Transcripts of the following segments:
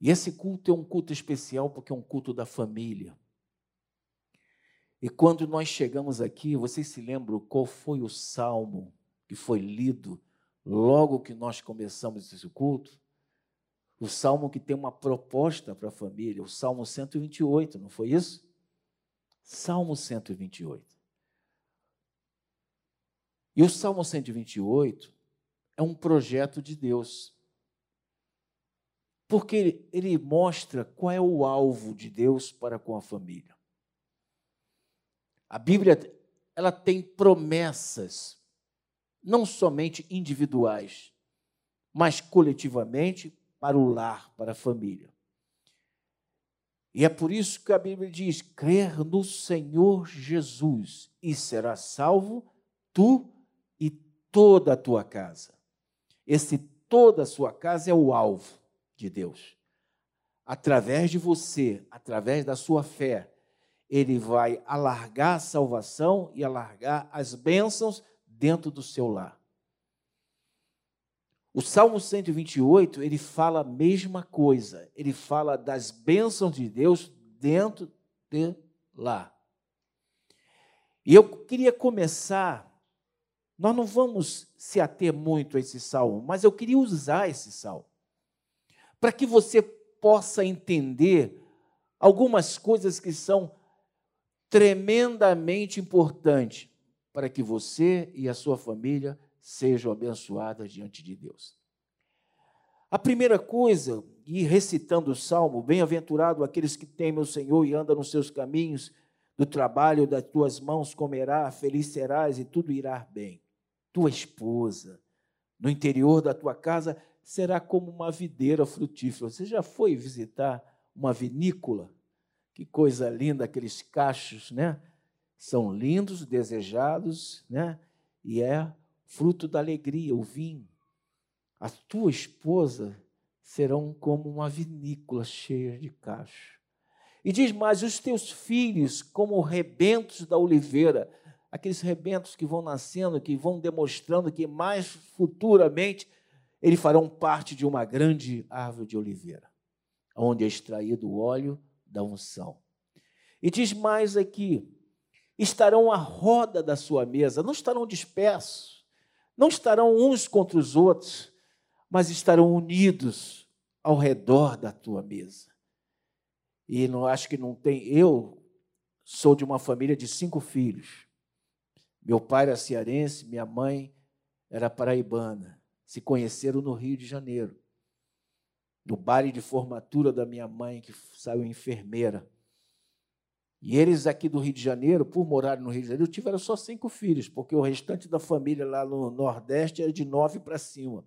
E esse culto é um culto especial porque é um culto da família. E quando nós chegamos aqui, vocês se lembram qual foi o salmo que foi lido logo que nós começamos esse culto? O salmo que tem uma proposta para a família, o salmo 128, não foi isso? Salmo 128. E o salmo 128 é um projeto de Deus. Porque ele, ele mostra qual é o alvo de Deus para com a família. A Bíblia ela tem promessas, não somente individuais, mas coletivamente para o lar, para a família. E é por isso que a Bíblia diz: crer no Senhor Jesus e será salvo tu e toda a tua casa. Esse toda a sua casa é o alvo de Deus. Através de você, através da sua fé, ele vai alargar a salvação e alargar as bênçãos dentro do seu lar. O Salmo 128, ele fala a mesma coisa. Ele fala das bênçãos de Deus dentro de lá. E eu queria começar, nós não vamos se ater muito a esse salmo, mas eu queria usar esse salmo para que você possa entender algumas coisas que são tremendamente importante para que você e a sua família sejam abençoadas diante de Deus. A primeira coisa, e recitando o salmo, bem-aventurado aqueles que temem o Senhor e andam nos seus caminhos, do trabalho das tuas mãos comerá, feliz serás e tudo irá bem. Tua esposa, no interior da tua casa, será como uma videira frutífera. Você já foi visitar uma vinícola? Que coisa linda aqueles cachos, né? São lindos, desejados, né? E é fruto da alegria, o vinho. A tua esposa serão como uma vinícola cheia de cachos. E diz mais: os teus filhos, como rebentos da oliveira, aqueles rebentos que vão nascendo, que vão demonstrando que mais futuramente eles farão parte de uma grande árvore de oliveira, onde é extraído o óleo da unção. E diz mais aqui: estarão à roda da sua mesa, não estarão dispersos, não estarão uns contra os outros, mas estarão unidos ao redor da tua mesa. E não acho que não tem. Eu sou de uma família de cinco filhos. Meu pai era cearense, minha mãe era paraibana. Se conheceram no Rio de Janeiro no baile de formatura da minha mãe, que saiu enfermeira. E eles aqui do Rio de Janeiro, por morarem no Rio de Janeiro, tiveram só cinco filhos, porque o restante da família lá no Nordeste era de nove para cima.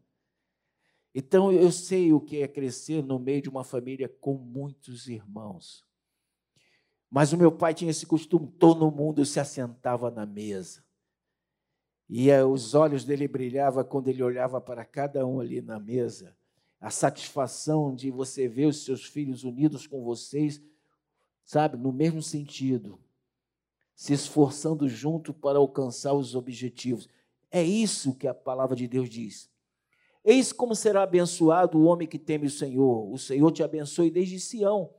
Então eu sei o que é crescer no meio de uma família com muitos irmãos. Mas o meu pai tinha esse costume, todo mundo se assentava na mesa. E eh, os olhos dele brilhavam quando ele olhava para cada um ali na mesa a satisfação de você ver os seus filhos unidos com vocês, sabe, no mesmo sentido, se esforçando junto para alcançar os objetivos. É isso que a palavra de Deus diz. Eis como será abençoado o homem que teme o Senhor. O Senhor te abençoe desde Sião,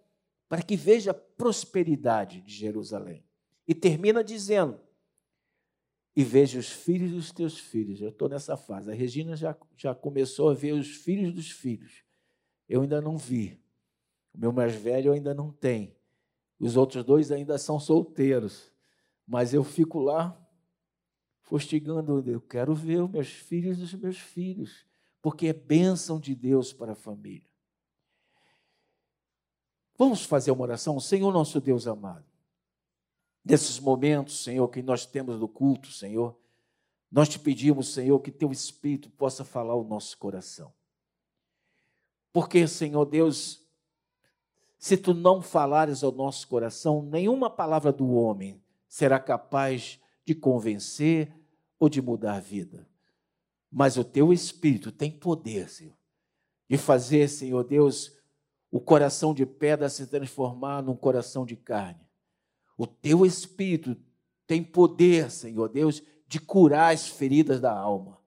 para que veja a prosperidade de Jerusalém. E termina dizendo: e veja os filhos dos teus filhos. Eu estou nessa fase. A Regina já, já começou a ver os filhos dos filhos. Eu ainda não vi. O meu mais velho ainda não tem. Os outros dois ainda são solteiros. Mas eu fico lá fustigando. Eu quero ver os meus filhos dos meus filhos. Porque é bênção de Deus para a família. Vamos fazer uma oração? Senhor nosso Deus amado nesses momentos, Senhor, que nós temos do culto, Senhor, nós te pedimos, Senhor, que teu Espírito possa falar o nosso coração. Porque, Senhor Deus, se tu não falares ao nosso coração, nenhuma palavra do homem será capaz de convencer ou de mudar a vida. Mas o teu Espírito tem poder, Senhor, de fazer, Senhor Deus, o coração de pedra se transformar num coração de carne o teu espírito tem poder, Senhor Deus, de curar as feridas da alma.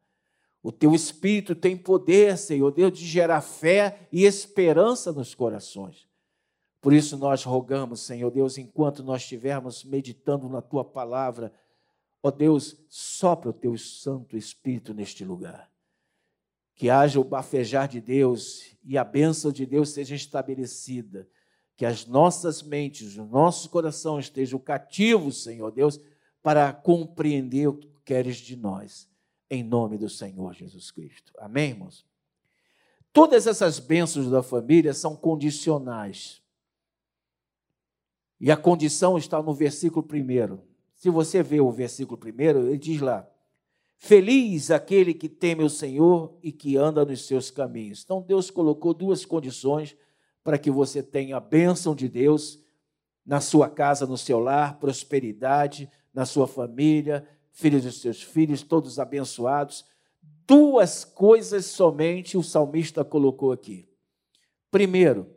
O teu espírito tem poder, Senhor Deus, de gerar fé e esperança nos corações. Por isso nós rogamos, Senhor Deus, enquanto nós estivermos meditando na tua palavra, ó Deus, sopra o teu Santo Espírito neste lugar. Que haja o bafejar de Deus e a bênção de Deus seja estabelecida. Que as nossas mentes, o nosso coração estejam cativos, Senhor Deus, para compreender o que queres de nós em nome do Senhor Jesus Cristo. Amém, irmãos? Todas essas bênçãos da família são condicionais. E a condição está no versículo primeiro. Se você vê o versículo primeiro, ele diz lá: Feliz aquele que teme o Senhor e que anda nos seus caminhos. Então Deus colocou duas condições para que você tenha a bênção de Deus na sua casa, no seu lar, prosperidade na sua família, filhos dos seus filhos, todos abençoados. Duas coisas somente o salmista colocou aqui. Primeiro,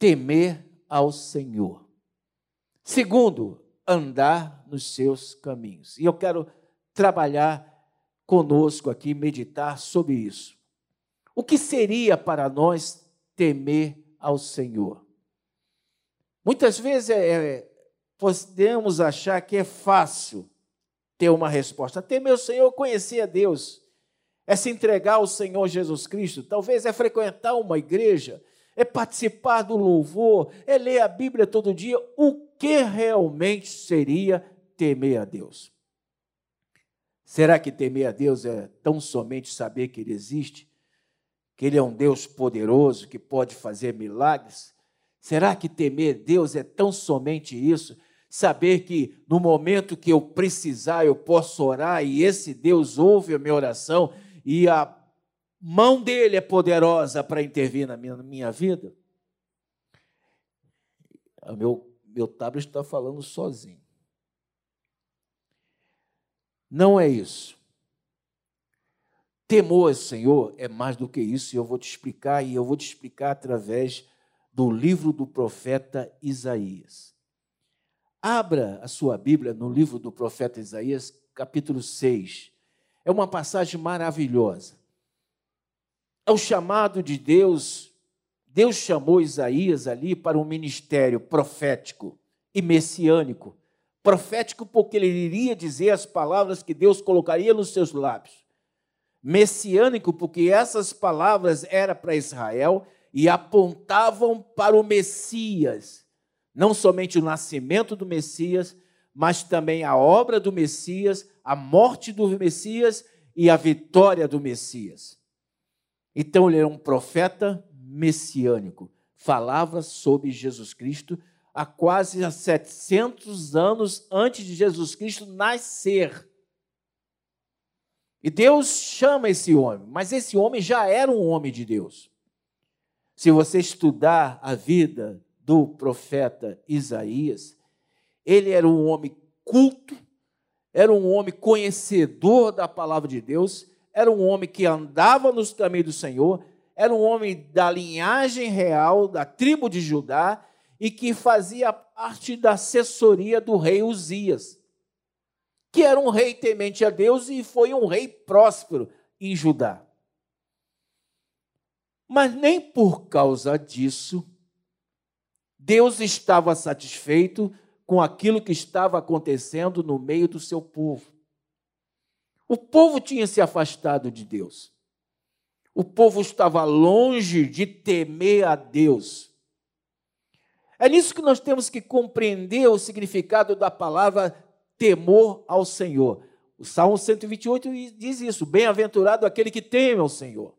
temer ao Senhor. Segundo, andar nos seus caminhos. E eu quero trabalhar conosco aqui, meditar sobre isso. O que seria para nós temer ao Senhor? Muitas vezes é, é podemos achar que é fácil ter uma resposta. Temer o Senhor, conhecer a Deus, é se entregar ao Senhor Jesus Cristo, talvez é frequentar uma igreja, é participar do louvor, é ler a Bíblia todo dia. O que realmente seria temer a Deus? Será que temer a Deus é tão somente saber que Ele existe? Que Ele é um Deus poderoso que pode fazer milagres? Será que temer Deus é tão somente isso? saber que no momento que eu precisar, eu posso orar e esse Deus ouve a minha oração e a mão dele é poderosa para intervir na minha, na minha vida? O meu, meu tablet está falando sozinho. Não é isso. Temor Senhor é mais do que isso, e eu vou te explicar, e eu vou te explicar através do livro do profeta Isaías. Abra a sua Bíblia no livro do profeta Isaías, capítulo 6. É uma passagem maravilhosa. É o chamado de Deus. Deus chamou Isaías ali para um ministério profético e messiânico. Profético porque ele iria dizer as palavras que Deus colocaria nos seus lábios. Messiânico porque essas palavras eram para Israel e apontavam para o Messias não somente o nascimento do Messias, mas também a obra do Messias, a morte do Messias e a vitória do Messias. Então ele era um profeta messiânico, falava sobre Jesus Cristo há quase 700 anos antes de Jesus Cristo nascer. E Deus chama esse homem, mas esse homem já era um homem de Deus. Se você estudar a vida do profeta Isaías, ele era um homem culto, era um homem conhecedor da palavra de Deus, era um homem que andava nos caminhos do Senhor, era um homem da linhagem real, da tribo de Judá, e que fazia parte da assessoria do rei Uzias, que era um rei temente a Deus e foi um rei próspero em Judá. Mas nem por causa disso Deus estava satisfeito com aquilo que estava acontecendo no meio do seu povo. O povo tinha se afastado de Deus. O povo estava longe de temer a Deus. É nisso que nós temos que compreender o significado da palavra temor ao Senhor. O Salmo 128 diz isso: bem-aventurado aquele que teme ao Senhor.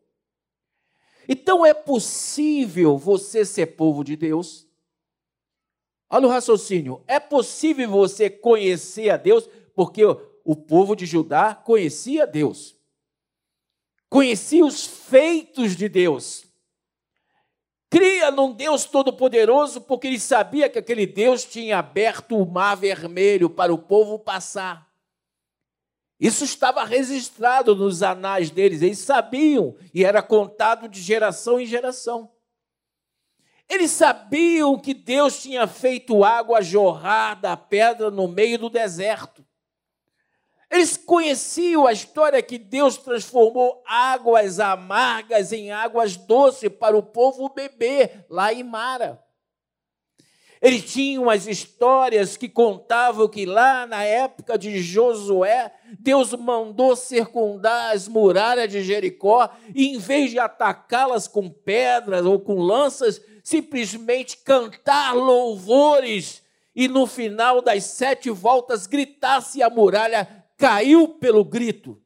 Então é possível você ser povo de Deus, Olha o raciocínio. É possível você conhecer a Deus, porque o povo de Judá conhecia Deus, conhecia os feitos de Deus, cria num Deus todo-poderoso, porque ele sabia que aquele Deus tinha aberto o mar vermelho para o povo passar. Isso estava registrado nos anais deles, eles sabiam e era contado de geração em geração. Eles sabiam que Deus tinha feito água jorrar da pedra no meio do deserto. Eles conheciam a história que Deus transformou águas amargas em águas doces para o povo beber lá em Mara. Eles tinham as histórias que contavam que lá na época de Josué, Deus mandou circundar as muralhas de Jericó e, em vez de atacá-las com pedras ou com lanças, simplesmente cantar louvores e no final das sete voltas gritasse e a muralha caiu pelo grito.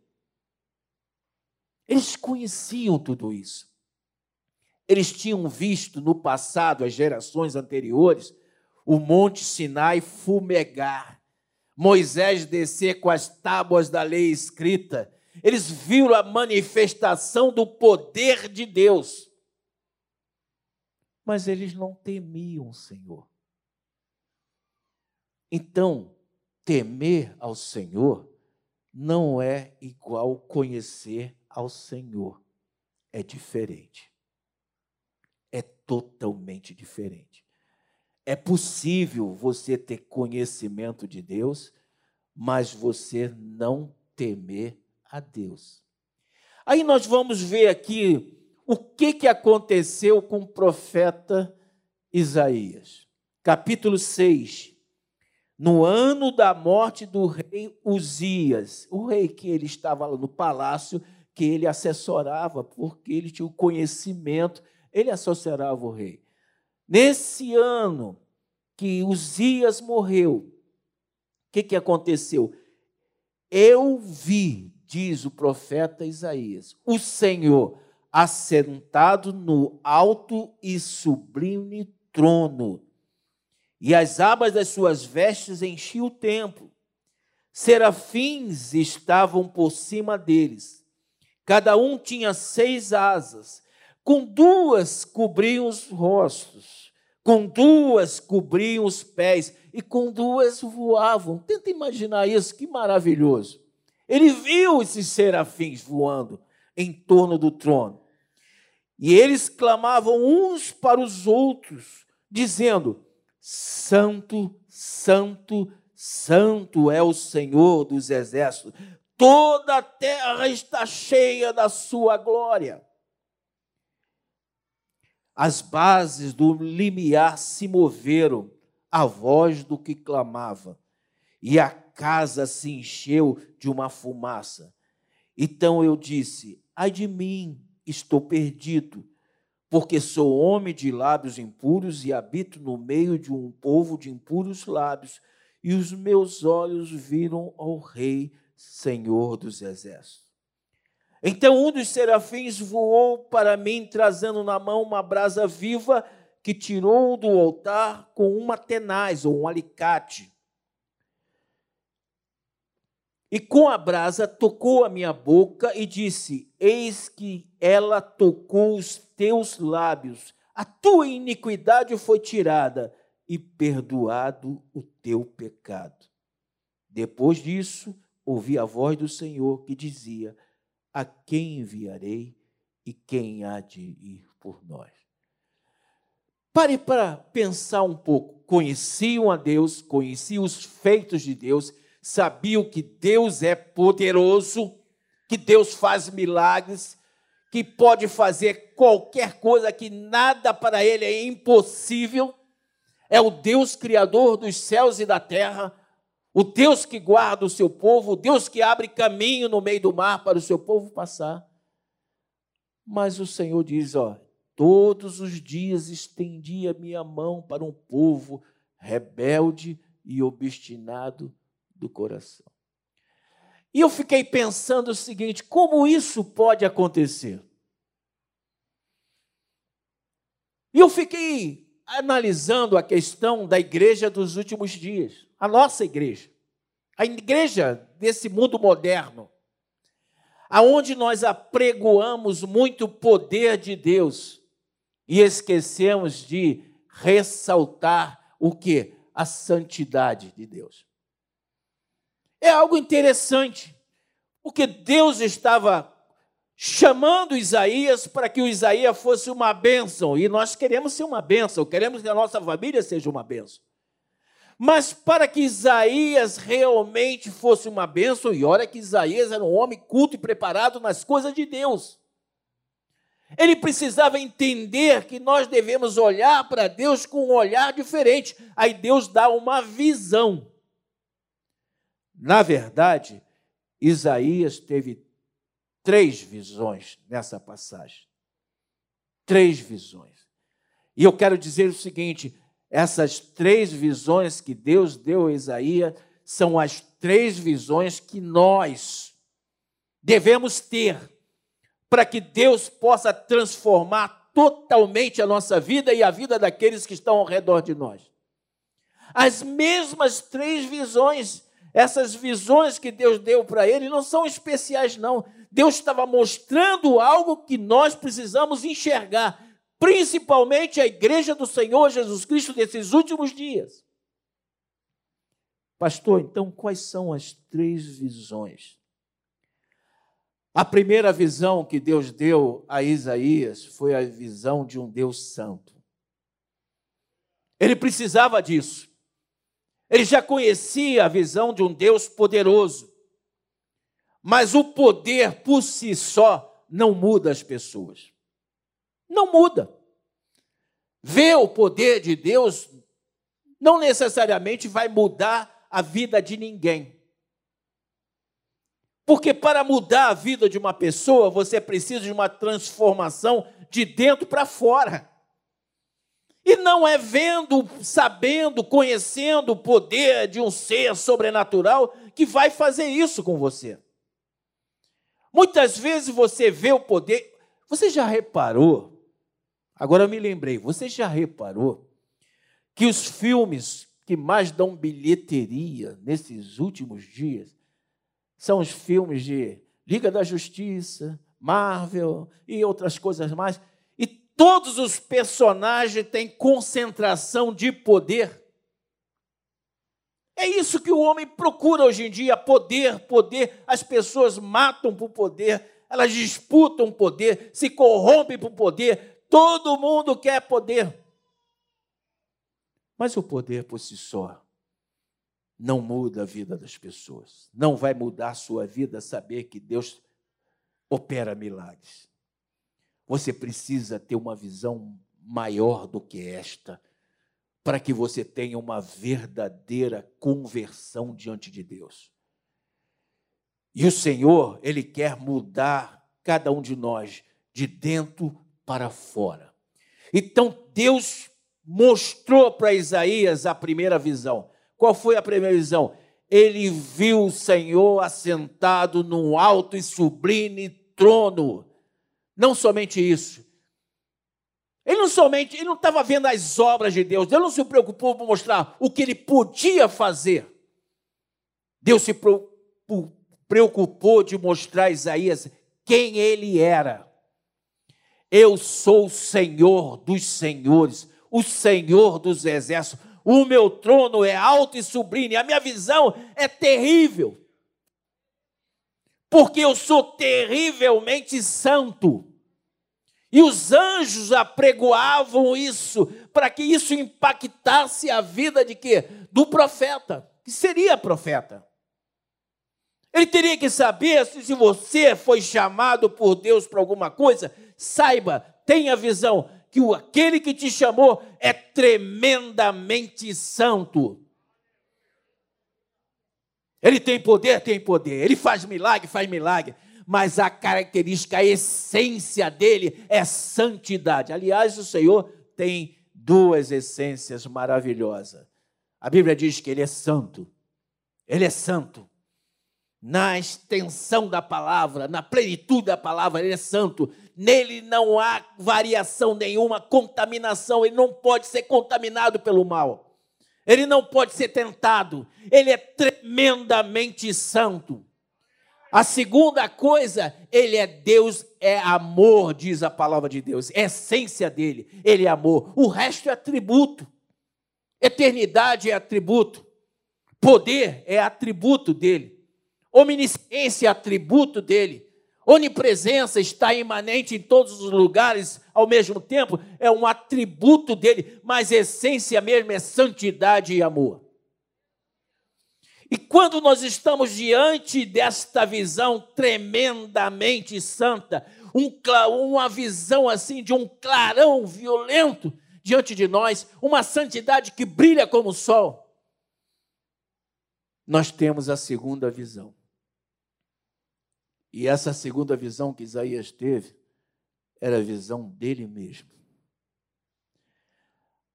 Eles conheciam tudo isso. Eles tinham visto no passado, as gerações anteriores, o Monte Sinai fumegar, Moisés descer com as tábuas da lei escrita. Eles viram a manifestação do poder de Deus. Mas eles não temiam o Senhor. Então, temer ao Senhor não é igual conhecer ao Senhor. É diferente. É totalmente diferente. É possível você ter conhecimento de Deus, mas você não temer a Deus. Aí nós vamos ver aqui o que, que aconteceu com o profeta Isaías. Capítulo 6, no ano da morte do rei Uzias, o rei que ele estava no palácio, que ele assessorava, porque ele tinha o conhecimento, ele assessorava o rei. Nesse ano que Uzias morreu, o que, que aconteceu? Eu vi, diz o profeta Isaías, o Senhor assentado no alto e sublime trono e as abas das suas vestes enchiam o templo. Serafins estavam por cima deles. Cada um tinha seis asas. Com duas cobriam os rostos, com duas cobriam os pés e com duas voavam. Tenta imaginar isso, que maravilhoso. Ele viu esses serafins voando em torno do trono. E eles clamavam uns para os outros, dizendo: Santo, Santo, Santo é o Senhor dos exércitos. Toda a terra está cheia da sua glória. As bases do limiar se moveram à voz do que clamava, e a casa se encheu de uma fumaça. Então eu disse: Ai de mim, estou perdido porque sou homem de lábios impuros e habito no meio de um povo de impuros lábios, e os meus olhos viram ao Rei, Senhor dos Exércitos. Então um dos serafins voou para mim, trazendo na mão uma brasa viva que tirou do altar com uma tenaz ou um alicate. E com a brasa tocou a minha boca e disse: Eis que ela tocou os teus lábios, a tua iniquidade foi tirada e perdoado o teu pecado. Depois disso, ouvi a voz do Senhor que dizia: A quem enviarei e quem há de ir por nós? Pare para pensar um pouco. Conheciam a Deus, conheciam os feitos de Deus sabiam que Deus é poderoso, que Deus faz milagres, que pode fazer qualquer coisa, que nada para Ele é impossível. É o Deus criador dos céus e da terra, o Deus que guarda o seu povo, o Deus que abre caminho no meio do mar para o seu povo passar. Mas o Senhor diz: ó, todos os dias estendi a minha mão para um povo rebelde e obstinado do coração. E eu fiquei pensando o seguinte: como isso pode acontecer? E eu fiquei analisando a questão da igreja dos últimos dias, a nossa igreja, a igreja desse mundo moderno, aonde nós apregoamos muito poder de Deus e esquecemos de ressaltar o que? A santidade de Deus. É algo interessante, porque Deus estava chamando Isaías para que o Isaías fosse uma bênção, e nós queremos ser uma bênção, queremos que a nossa família seja uma bênção. Mas para que Isaías realmente fosse uma bênção, e olha que Isaías era um homem culto e preparado nas coisas de Deus. Ele precisava entender que nós devemos olhar para Deus com um olhar diferente. Aí Deus dá uma visão. Na verdade, Isaías teve três visões nessa passagem. Três visões. E eu quero dizer o seguinte: essas três visões que Deus deu a Isaías são as três visões que nós devemos ter para que Deus possa transformar totalmente a nossa vida e a vida daqueles que estão ao redor de nós. As mesmas três visões, essas visões que Deus deu para ele, não são especiais, não. Deus estava mostrando algo que nós precisamos enxergar principalmente a igreja do Senhor Jesus Cristo desses últimos dias. Pastor, então quais são as três visões? A primeira visão que Deus deu a Isaías foi a visão de um Deus santo. Ele precisava disso. Ele já conhecia a visão de um Deus poderoso. Mas o poder por si só não muda as pessoas. Não muda. Ver o poder de Deus não necessariamente vai mudar a vida de ninguém. Porque para mudar a vida de uma pessoa, você precisa de uma transformação de dentro para fora. E não é vendo, sabendo, conhecendo o poder de um ser sobrenatural que vai fazer isso com você. Muitas vezes você vê o poder. Você já reparou Agora eu me lembrei, você já reparou que os filmes que mais dão bilheteria nesses últimos dias são os filmes de Liga da Justiça, Marvel e outras coisas mais. Todos os personagens têm concentração de poder. É isso que o homem procura hoje em dia: poder, poder. As pessoas matam por poder, elas disputam poder, se corrompem por poder, Todo mundo quer poder. Mas o poder por si só não muda a vida das pessoas. Não vai mudar a sua vida saber que Deus opera milagres. Você precisa ter uma visão maior do que esta, para que você tenha uma verdadeira conversão diante de Deus. E o Senhor, Ele quer mudar cada um de nós de dentro para fora. Então Deus mostrou para Isaías a primeira visão. Qual foi a primeira visão? Ele viu o Senhor assentado num alto e sublime trono. Não somente isso. Ele não somente, ele não estava vendo as obras de Deus, Deus não se preocupou por mostrar o que ele podia fazer. Deus se preocupou de mostrar a Isaías quem ele era. Eu sou o Senhor dos senhores, o Senhor dos exércitos. O meu trono é alto e sublime, a minha visão é terrível. Porque eu sou terrivelmente santo. E os anjos apregoavam isso para que isso impactasse a vida de quê? Do profeta, que seria profeta. Ele teria que saber se você foi chamado por Deus para alguma coisa, saiba, tenha visão que aquele que te chamou é tremendamente santo. Ele tem poder, tem poder. Ele faz milagre, faz milagre. Mas a característica, a essência dele é santidade. Aliás, o Senhor tem duas essências maravilhosas. A Bíblia diz que ele é santo. Ele é santo na extensão da palavra, na plenitude da palavra, ele é santo. Nele não há variação nenhuma, contaminação, ele não pode ser contaminado pelo mal. Ele não pode ser tentado. Ele é tremendamente santo. A segunda coisa, ele é Deus, é amor, diz a palavra de Deus. É essência dele, ele é amor. O resto é atributo. Eternidade é atributo. Poder é atributo dele. Onisciência é atributo dele. Onipresença está imanente em todos os lugares ao mesmo tempo, é um atributo dele, mas essência mesmo é santidade e amor. E quando nós estamos diante desta visão tremendamente santa, um, uma visão assim de um clarão violento diante de nós, uma santidade que brilha como o sol, nós temos a segunda visão. E essa segunda visão que Isaías teve era a visão dele mesmo.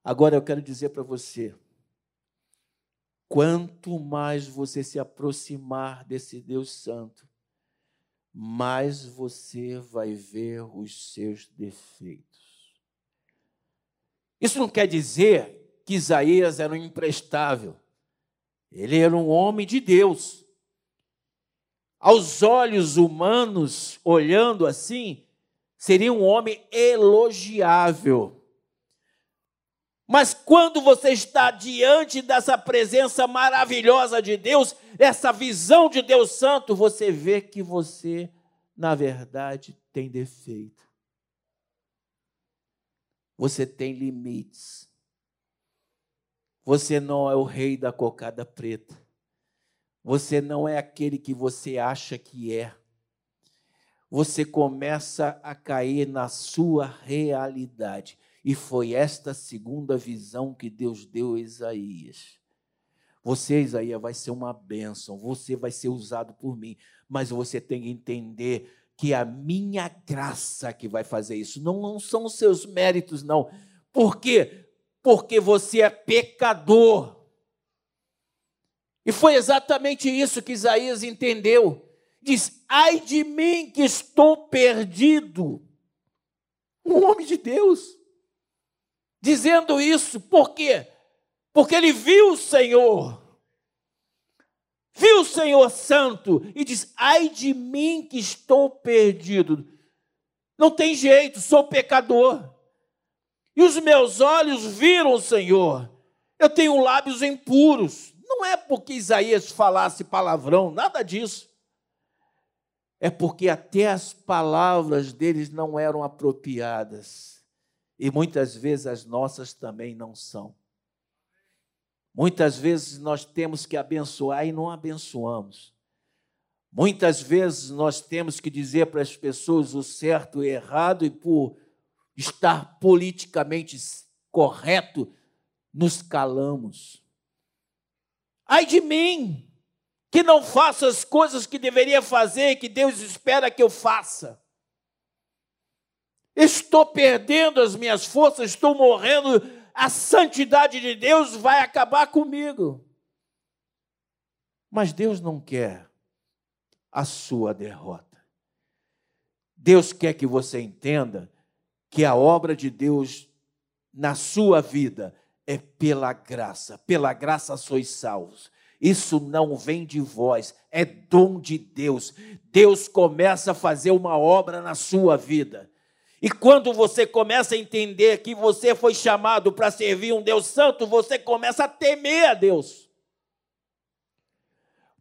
Agora eu quero dizer para você, quanto mais você se aproximar desse Deus Santo, mais você vai ver os seus defeitos. Isso não quer dizer que Isaías era um imprestável. Ele era um homem de Deus. Aos olhos humanos, olhando assim, seria um homem elogiável. Mas quando você está diante dessa presença maravilhosa de Deus, essa visão de Deus Santo, você vê que você, na verdade, tem defeito. Você tem limites. Você não é o rei da cocada preta. Você não é aquele que você acha que é. Você começa a cair na sua realidade. E foi esta segunda visão que Deus deu a Isaías. Você, Isaías, vai ser uma bênção, você vai ser usado por mim, mas você tem que entender que a minha graça que vai fazer isso, não, não são os seus méritos, não. Por quê? Porque você é pecador. E foi exatamente isso que Isaías entendeu. Diz: ai de mim que estou perdido. Um homem de Deus dizendo isso. Por quê? Porque ele viu o Senhor. Viu o Senhor Santo e diz: Ai de mim que estou perdido. Não tem jeito, sou pecador. E os meus olhos viram o Senhor. Eu tenho lábios impuros. Não é porque Isaías falasse palavrão, nada disso. É porque até as palavras deles não eram apropriadas. E muitas vezes as nossas também não são. Muitas vezes nós temos que abençoar e não abençoamos. Muitas vezes nós temos que dizer para as pessoas o certo e errado, e por estar politicamente correto, nos calamos. Ai de mim, que não faço as coisas que deveria fazer, que Deus espera que eu faça. Estou perdendo as minhas forças, estou morrendo. A santidade de Deus vai acabar comigo. Mas Deus não quer a sua derrota. Deus quer que você entenda que a obra de Deus na sua vida é pela graça. Pela graça sois salvos. Isso não vem de vós, é dom de Deus. Deus começa a fazer uma obra na sua vida. E quando você começa a entender que você foi chamado para servir um Deus santo, você começa a temer a Deus.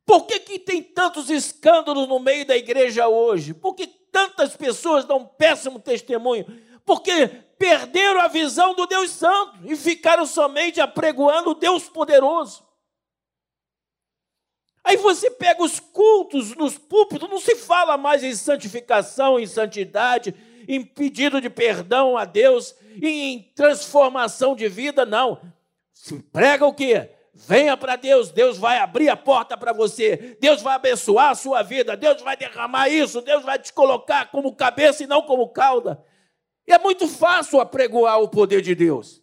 Por que, que tem tantos escândalos no meio da igreja hoje? Por que tantas pessoas dão um péssimo testemunho? Porque perderam a visão do Deus Santo e ficaram somente apregoando o Deus poderoso. Aí você pega os cultos nos púlpitos, não se fala mais em santificação, em santidade, em pedido de perdão a Deus, em transformação de vida, não. Se prega o quê? Venha para Deus, Deus vai abrir a porta para você, Deus vai abençoar a sua vida, Deus vai derramar isso, Deus vai te colocar como cabeça e não como cauda. E é muito fácil apregoar o poder de Deus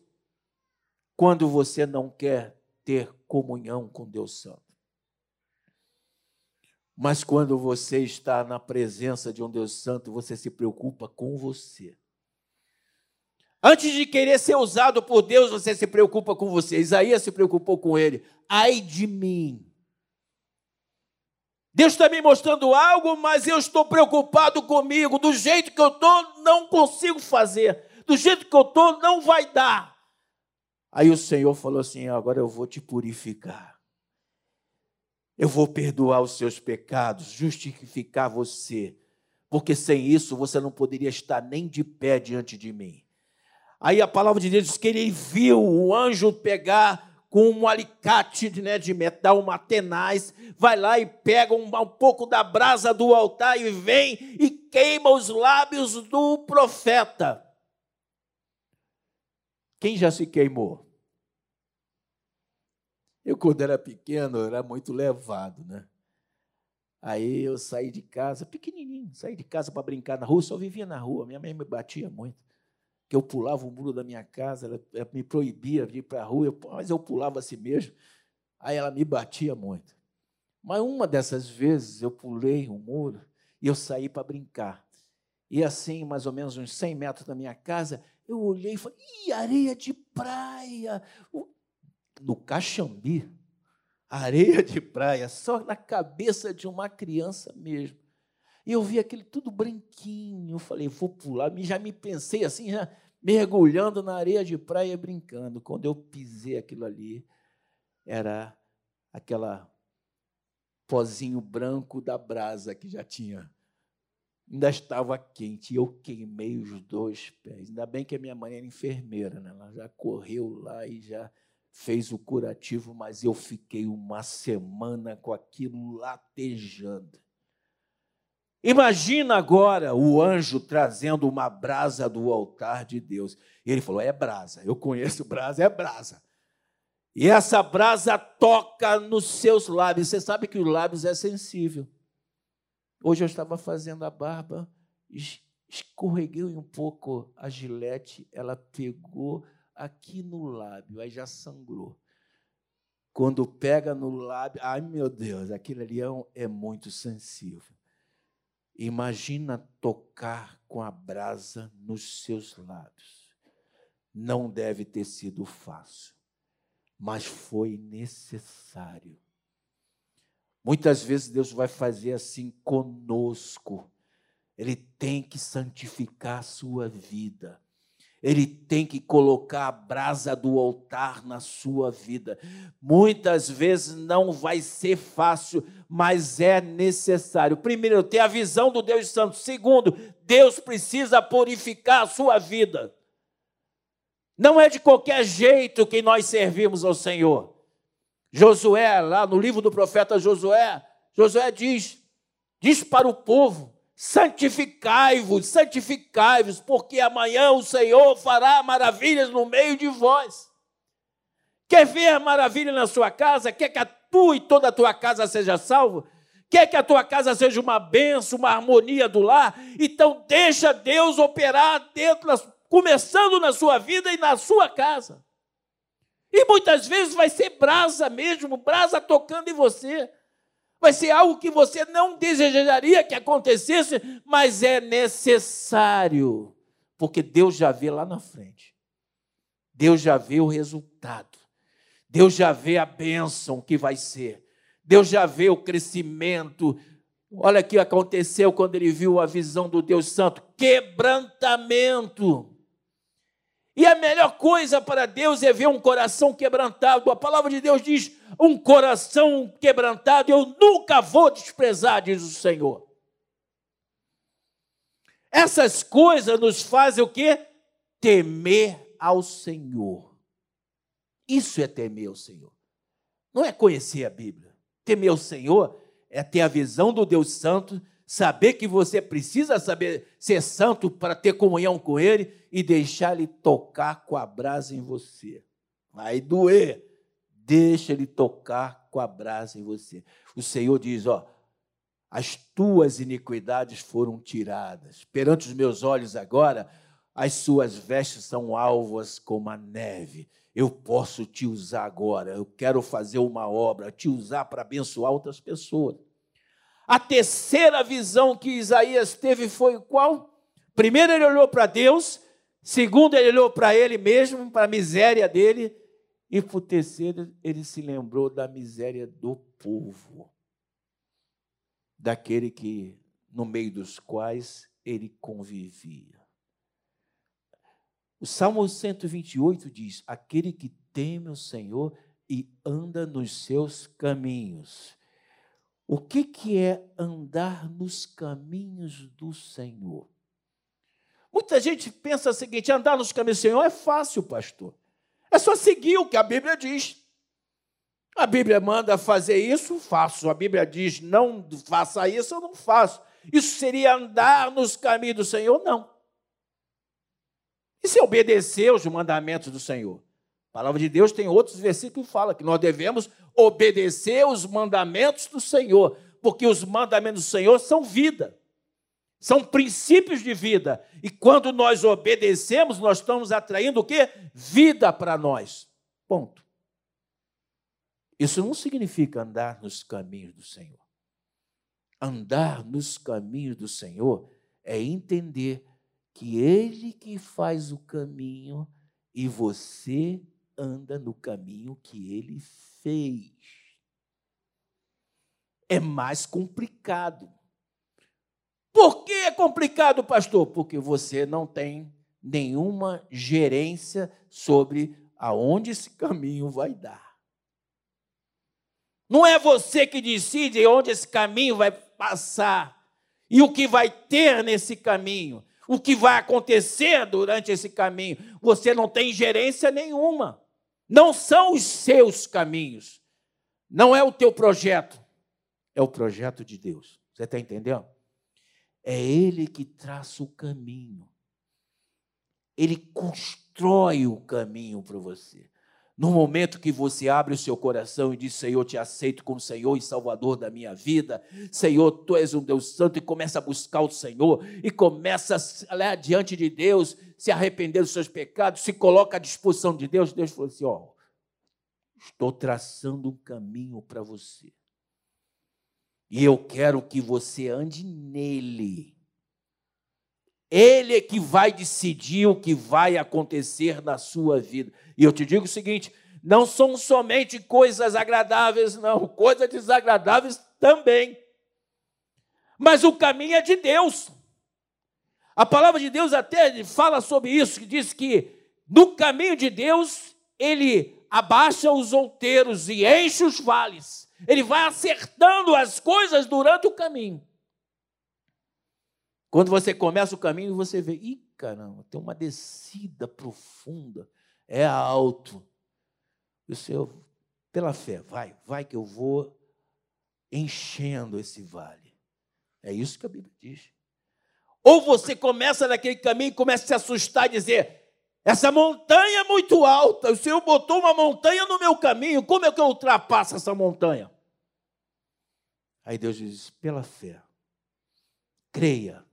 quando você não quer ter comunhão com Deus Santo. Mas quando você está na presença de um Deus Santo, você se preocupa com você. Antes de querer ser usado por Deus, você se preocupa com você. Isaías se preocupou com ele. Ai de mim. Deus está me mostrando algo, mas eu estou preocupado comigo. Do jeito que eu estou, não consigo fazer. Do jeito que eu estou, não vai dar. Aí o Senhor falou assim: agora eu vou te purificar. Eu vou perdoar os seus pecados, justificar você, porque sem isso você não poderia estar nem de pé diante de mim. Aí a palavra de Deus diz que ele viu o anjo pegar com um alicate né, de metal, uma tenaz, vai lá e pega um, um pouco da brasa do altar e vem e queima os lábios do profeta. Quem já se queimou? Eu, quando era pequeno, era muito levado, né? Aí eu saí de casa, pequenininho, saí de casa para brincar na rua, só vivia na rua. Minha mãe me batia muito que eu pulava o muro da minha casa, ela, ela me proibia de ir para a rua, mas eu pulava assim mesmo. Aí ela me batia muito. Mas uma dessas vezes eu pulei o muro e eu saí para brincar. E assim, mais ou menos uns 100 metros da minha casa, eu olhei e falei: ih, areia de praia! No Caxambi, areia de praia, só na cabeça de uma criança mesmo. E eu vi aquele tudo branquinho. Eu falei, vou pular. Já me pensei assim, já mergulhando na areia de praia brincando. Quando eu pisei aquilo ali, era aquela pozinho branco da brasa que já tinha. Ainda estava quente e eu queimei os dois pés. Ainda bem que a minha mãe era enfermeira, né? ela já correu lá e já fez o curativo, mas eu fiquei uma semana com aquilo latejando. Imagina agora o anjo trazendo uma brasa do altar de Deus. E ele falou: é brasa, eu conheço brasa, é brasa. E essa brasa toca nos seus lábios. Você sabe que os lábios é sensível. Hoje eu estava fazendo a barba, escorreguei um pouco a gilete, ela pegou aqui no lábio, aí já sangrou. Quando pega no lábio, ai meu Deus, aquilo ali é, é muito sensível. Imagina tocar com a brasa nos seus lábios. Não deve ter sido fácil, mas foi necessário. Muitas vezes Deus vai fazer assim conosco. Ele tem que santificar a sua vida. Ele tem que colocar a brasa do altar na sua vida. Muitas vezes não vai ser fácil, mas é necessário. Primeiro, ter a visão do Deus Santo. Segundo, Deus precisa purificar a sua vida. Não é de qualquer jeito que nós servimos ao Senhor. Josué, lá no livro do profeta Josué, Josué diz: diz para o povo: santificai-vos, santificai-vos, porque amanhã o Senhor fará maravilhas no meio de vós. Quer ver maravilha na sua casa? Quer que a tua e toda a tua casa seja salvo? Quer que a tua casa seja uma benção, uma harmonia do lar? Então deixa Deus operar dentro, começando na sua vida e na sua casa. E muitas vezes vai ser brasa mesmo, brasa tocando em você. Vai ser algo que você não desejaria que acontecesse, mas é necessário, porque Deus já vê lá na frente. Deus já vê o resultado. Deus já vê a bênção que vai ser. Deus já vê o crescimento. Olha o que aconteceu quando ele viu a visão do Deus Santo: quebrantamento. E a melhor coisa para Deus é ver um coração quebrantado. A palavra de Deus diz: um coração quebrantado eu nunca vou desprezar, diz o Senhor. Essas coisas nos fazem o quê? Temer ao Senhor. Isso é temer ao Senhor. Não é conhecer a Bíblia. Temer ao Senhor é ter a visão do Deus Santo saber que você precisa saber ser santo para ter comunhão com Ele e deixar Ele tocar com a brasa em você. Vai doer. Deixa Ele tocar com a brasa em você. O Senhor diz: Ó, as tuas iniquidades foram tiradas. Perante os meus olhos agora, as suas vestes são alvas como a neve. Eu posso te usar agora. Eu quero fazer uma obra, te usar para abençoar outras pessoas. A terceira visão que Isaías teve foi qual? Primeiro, ele olhou para Deus. Segundo, ele olhou para ele mesmo, para a miséria dele. E por terceiro, ele se lembrou da miséria do povo, daquele que, no meio dos quais ele convivia. O Salmo 128 diz: Aquele que teme o Senhor e anda nos seus caminhos. O que, que é andar nos caminhos do Senhor? Muita gente pensa o seguinte: andar nos caminhos do Senhor é fácil, pastor. É só seguir o que a Bíblia diz. A Bíblia manda fazer isso, faço. A Bíblia diz não faça isso, eu não faço. Isso seria andar nos caminhos do Senhor? Não. Isso é obedecer os mandamentos do Senhor. A palavra de Deus tem outros versículos que fala que nós devemos obedecer os mandamentos do Senhor, porque os mandamentos do Senhor são vida. São princípios de vida. E quando nós obedecemos, nós estamos atraindo o quê? Vida para nós. Ponto. Isso não significa andar nos caminhos do Senhor. Andar nos caminhos do Senhor é entender que Ele que faz o caminho e você anda no caminho que Ele fez. É mais complicado. Por que é complicado, pastor? Porque você não tem nenhuma gerência sobre aonde esse caminho vai dar. Não é você que decide onde esse caminho vai passar e o que vai ter nesse caminho, o que vai acontecer durante esse caminho. Você não tem gerência nenhuma. Não são os seus caminhos. Não é o teu projeto. É o projeto de Deus. Você está entendendo? É Ele que traça o caminho. Ele constrói o caminho para você. No momento que você abre o seu coração e diz: Senhor, te aceito como Senhor e Salvador da minha vida, Senhor, tu és um Deus santo, e começa a buscar o Senhor, e começa a ler diante de Deus, se arrepender dos seus pecados, se coloca à disposição de Deus, Deus falou assim: Ó, estou traçando um caminho para você, e eu quero que você ande nele. Ele é que vai decidir o que vai acontecer na sua vida. E eu te digo o seguinte: não são somente coisas agradáveis, não, coisas desagradáveis também. Mas o caminho é de Deus. A palavra de Deus até fala sobre isso, que diz que no caminho de Deus, ele abaixa os outeiros e enche os vales. Ele vai acertando as coisas durante o caminho. Quando você começa o caminho, você vê, ih, caramba, tem uma descida profunda, é alto. E o Senhor, pela fé, vai, vai que eu vou enchendo esse vale. É isso que a Bíblia diz. Ou você começa naquele caminho e começa a se assustar e dizer: essa montanha é muito alta, o Senhor botou uma montanha no meu caminho, como é que eu ultrapasso essa montanha? Aí Deus diz: pela fé, creia,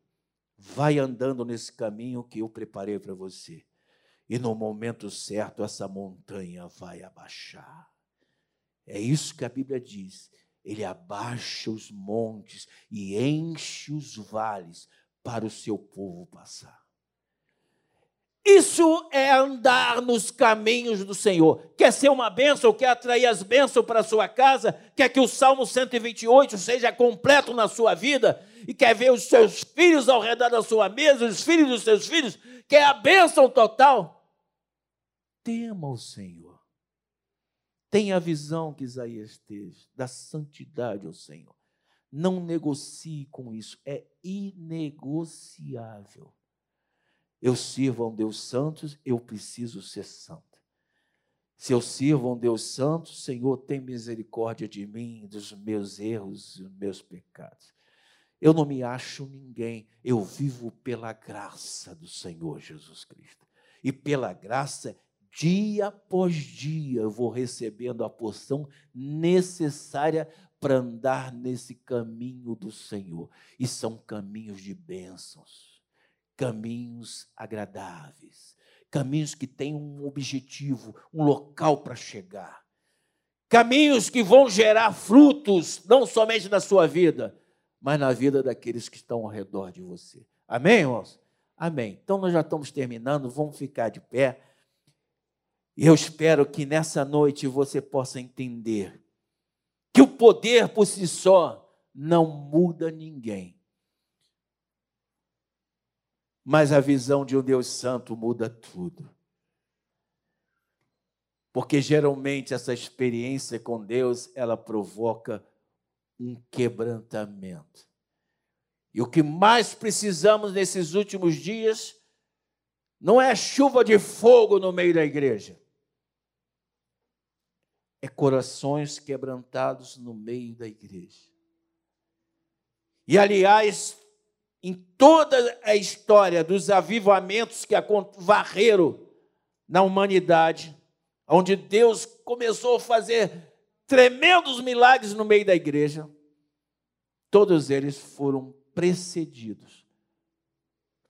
Vai andando nesse caminho que eu preparei para você. E no momento certo, essa montanha vai abaixar. É isso que a Bíblia diz. Ele abaixa os montes e enche os vales para o seu povo passar. Isso é andar nos caminhos do Senhor. Quer ser uma bênção, quer atrair as bênçãos para a sua casa, quer que o Salmo 128 seja completo na sua vida, e quer ver os seus filhos ao redor da sua mesa, os filhos dos seus filhos, quer a bênção total. Tema o Senhor. Tenha a visão que Isaías teve da santidade ao Senhor. Não negocie com isso, é inegociável eu sirvo a um Deus santo, eu preciso ser santo. Se eu sirvo a um Deus santo, Senhor, tem misericórdia de mim, dos meus erros e dos meus pecados. Eu não me acho ninguém, eu vivo pela graça do Senhor Jesus Cristo. E pela graça, dia após dia, eu vou recebendo a porção necessária para andar nesse caminho do Senhor. E são caminhos de bênçãos caminhos agradáveis, caminhos que têm um objetivo, um local para chegar, caminhos que vão gerar frutos, não somente na sua vida, mas na vida daqueles que estão ao redor de você. Amém, irmãos? Amém. Então nós já estamos terminando, vamos ficar de pé. E eu espero que nessa noite você possa entender que o poder por si só não muda ninguém mas a visão de um Deus Santo muda tudo. Porque geralmente essa experiência com Deus, ela provoca um quebrantamento. E o que mais precisamos nesses últimos dias não é chuva de fogo no meio da igreja. é corações quebrantados no meio da igreja. E, aliás, em toda a história dos avivamentos que varreram na humanidade, onde Deus começou a fazer tremendos milagres no meio da igreja, todos eles foram precedidos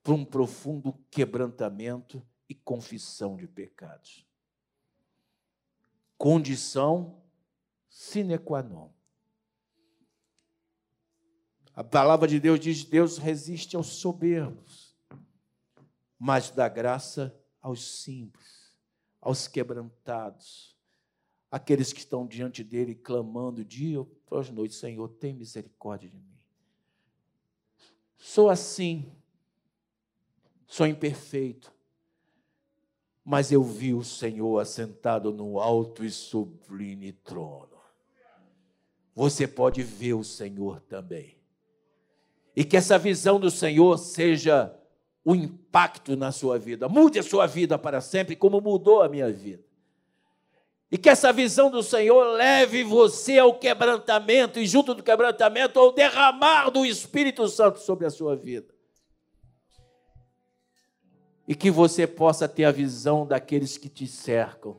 por um profundo quebrantamento e confissão de pecados. Condição sine qua non. A palavra de Deus diz: Deus resiste aos soberbos, mas dá graça aos simples, aos quebrantados, aqueles que estão diante dele clamando dia após noite: Senhor, tem misericórdia de mim. Sou assim, sou imperfeito, mas eu vi o Senhor assentado no alto e sublime trono. Você pode ver o Senhor também. E que essa visão do Senhor seja o impacto na sua vida. Mude a sua vida para sempre, como mudou a minha vida. E que essa visão do Senhor leve você ao quebrantamento, e junto do quebrantamento, ao derramar do Espírito Santo sobre a sua vida. E que você possa ter a visão daqueles que te cercam.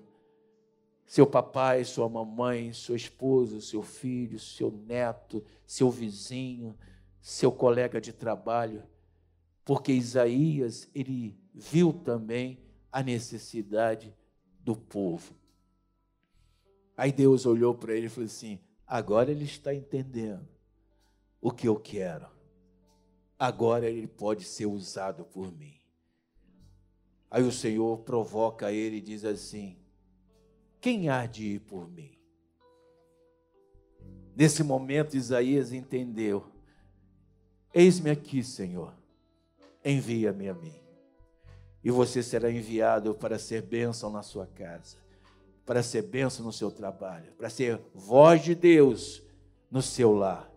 Seu papai, sua mamãe, sua esposa, seu filho, seu neto, seu vizinho, seu colega de trabalho, porque Isaías, ele viu também a necessidade do povo. Aí Deus olhou para ele e falou assim: agora ele está entendendo o que eu quero, agora ele pode ser usado por mim. Aí o Senhor provoca ele e diz assim: quem há de ir por mim? Nesse momento, Isaías entendeu Eis-me aqui, Senhor, envia-me a mim. E você será enviado para ser bênção na sua casa, para ser bênção no seu trabalho, para ser voz de Deus no seu lar.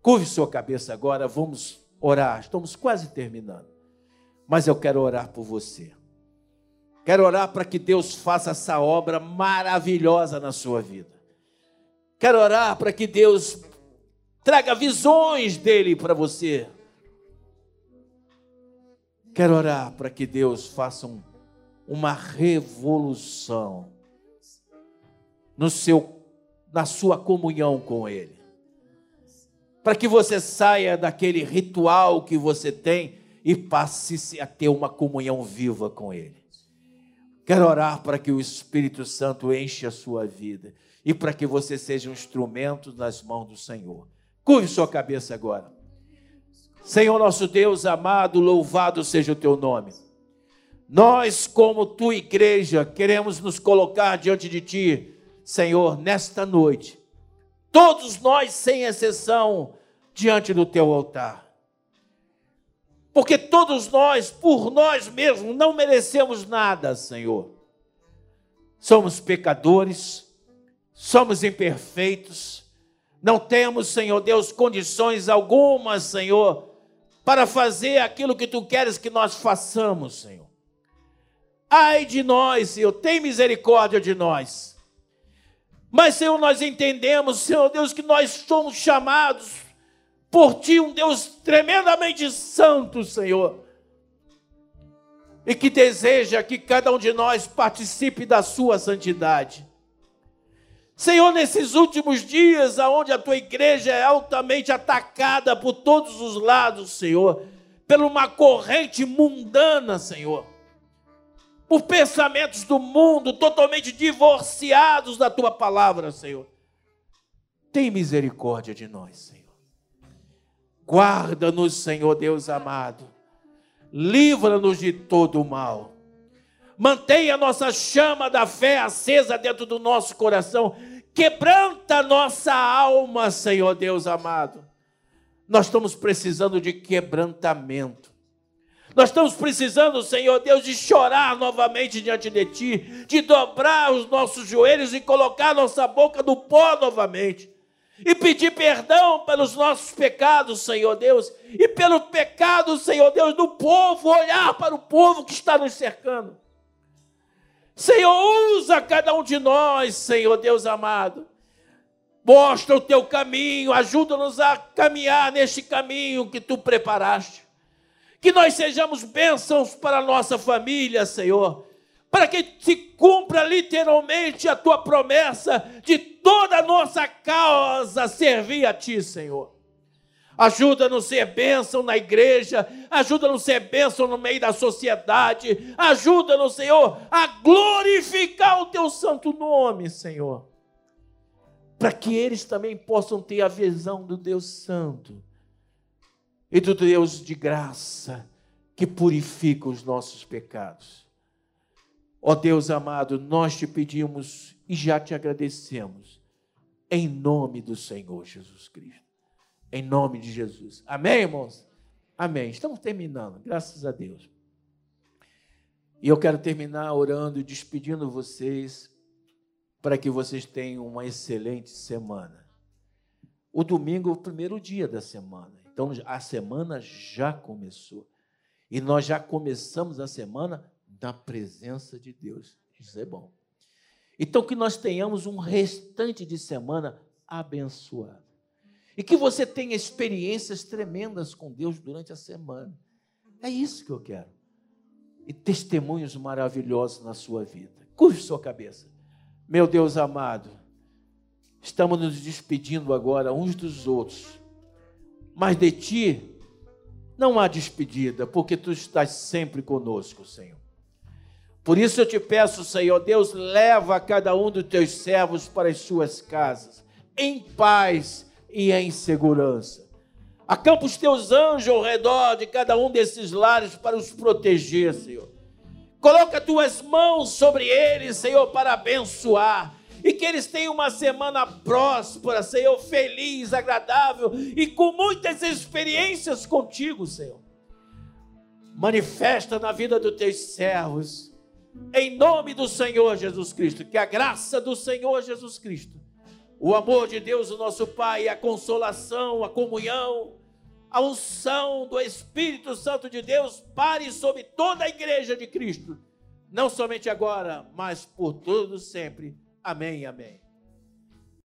Curve sua cabeça agora, vamos orar. Estamos quase terminando. Mas eu quero orar por você. Quero orar para que Deus faça essa obra maravilhosa na sua vida. Quero orar para que Deus traga visões dele para você. Quero orar para que Deus faça um, uma revolução no seu, na sua comunhão com Ele. Para que você saia daquele ritual que você tem e passe a ter uma comunhão viva com Ele. Quero orar para que o Espírito Santo enche a sua vida e para que você seja um instrumento nas mãos do Senhor. Curve sua cabeça agora. Senhor nosso Deus amado, louvado seja o teu nome. Nós, como tua igreja, queremos nos colocar diante de ti, Senhor, nesta noite. Todos nós, sem exceção, diante do teu altar. Porque todos nós, por nós mesmos, não merecemos nada, Senhor. Somos pecadores, somos imperfeitos, não temos, Senhor Deus, condições algumas, Senhor, para fazer aquilo que tu queres que nós façamos, Senhor. Ai de nós, Senhor, tem misericórdia de nós. Mas, Senhor, nós entendemos, Senhor Deus, que nós somos chamados por Ti, um Deus tremendamente santo, Senhor, e que deseja que cada um de nós participe da Sua santidade. Senhor, nesses últimos dias, aonde a tua igreja é altamente atacada por todos os lados, Senhor, por uma corrente mundana, Senhor, por pensamentos do mundo totalmente divorciados da tua palavra, Senhor. Tem misericórdia de nós, Senhor. Guarda-nos, Senhor Deus amado. Livra-nos de todo o mal. Mantenha a nossa chama da fé acesa dentro do nosso coração Quebranta nossa alma, Senhor Deus amado. Nós estamos precisando de quebrantamento. Nós estamos precisando, Senhor Deus, de chorar novamente diante de Ti, de dobrar os nossos joelhos e colocar nossa boca no pó novamente. E pedir perdão pelos nossos pecados, Senhor Deus, e pelo pecado, Senhor Deus, do povo, olhar para o povo que está nos cercando. Senhor, usa cada um de nós, Senhor Deus amado. Mostra o teu caminho, ajuda-nos a caminhar neste caminho que tu preparaste. Que nós sejamos bênçãos para a nossa família, Senhor. Para que se cumpra literalmente a tua promessa de toda a nossa causa servir a ti, Senhor. Ajuda-nos a ser bênção na igreja, ajuda-nos a ser bênção no meio da sociedade, ajuda-nos, Senhor, a glorificar o teu santo nome, Senhor para que eles também possam ter a visão do Deus Santo e do Deus de graça que purifica os nossos pecados. Ó Deus amado, nós te pedimos e já te agradecemos, em nome do Senhor Jesus Cristo. Em nome de Jesus. Amém, irmãos? Amém. Estamos terminando, graças a Deus. E eu quero terminar orando e despedindo vocês para que vocês tenham uma excelente semana. O domingo é o primeiro dia da semana, então a semana já começou. E nós já começamos a semana na presença de Deus. Isso é bom. Então, que nós tenhamos um restante de semana abençoado. E que você tenha experiências tremendas com Deus durante a semana. É isso que eu quero. E testemunhos maravilhosos na sua vida. Curve sua cabeça. Meu Deus amado, estamos nos despedindo agora uns dos outros, mas de ti não há despedida, porque tu estás sempre conosco, Senhor. Por isso eu te peço, Senhor Deus, leva cada um dos teus servos para as suas casas, em paz e em segurança. Acampa os teus anjos ao redor de cada um desses lares para os proteger, Senhor. Coloca tuas mãos sobre eles, Senhor, para abençoar. E que eles tenham uma semana próspera, Senhor, feliz, agradável e com muitas experiências contigo, Senhor. Manifesta na vida dos teus servos, em nome do Senhor Jesus Cristo, que a graça do Senhor Jesus Cristo, o amor de Deus, o nosso Pai, a consolação, a comunhão, a unção do Espírito Santo de Deus pare sobre toda a igreja de Cristo, não somente agora, mas por todos sempre. Amém, amém.